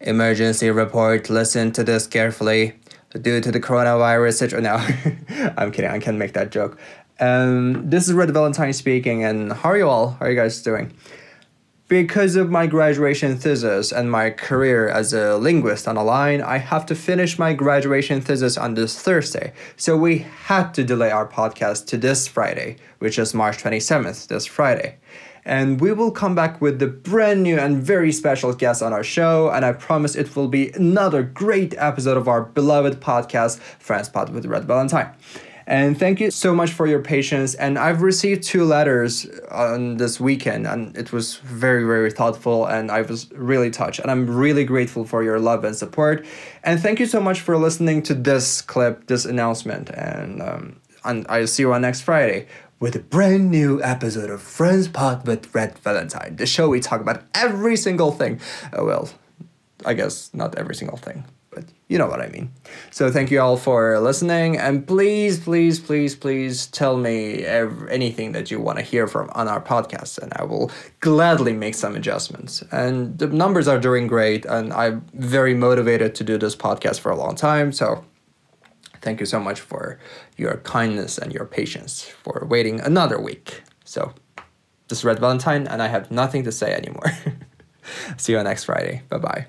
Emergency report, listen to this carefully. Due to the coronavirus situation. No, I'm kidding, I can't make that joke. Um, this is Red Valentine speaking, and how are you all? How are you guys doing? Because of my graduation thesis and my career as a linguist on the line, I have to finish my graduation thesis on this Thursday. So we had to delay our podcast to this Friday, which is March 27th, this Friday. And we will come back with the brand new and very special guest on our show. And I promise it will be another great episode of our beloved podcast, Friends Pod with Red Valentine. And thank you so much for your patience. And I've received two letters on this weekend, and it was very, very thoughtful. And I was really touched. And I'm really grateful for your love and support. And thank you so much for listening to this clip, this announcement. And, um, and I'll see you on next Friday with a brand new episode of Friends Pod with Red Valentine, the show we talk about every single thing. Uh, well, I guess not every single thing you know what I mean. So thank you all for listening, and please, please, please, please tell me anything that you want to hear from on our podcast, and I will gladly make some adjustments. And the numbers are doing great, and I'm very motivated to do this podcast for a long time. So thank you so much for your kindness and your patience for waiting another week. So this is Red Valentine, and I have nothing to say anymore. See you on next Friday. Bye bye.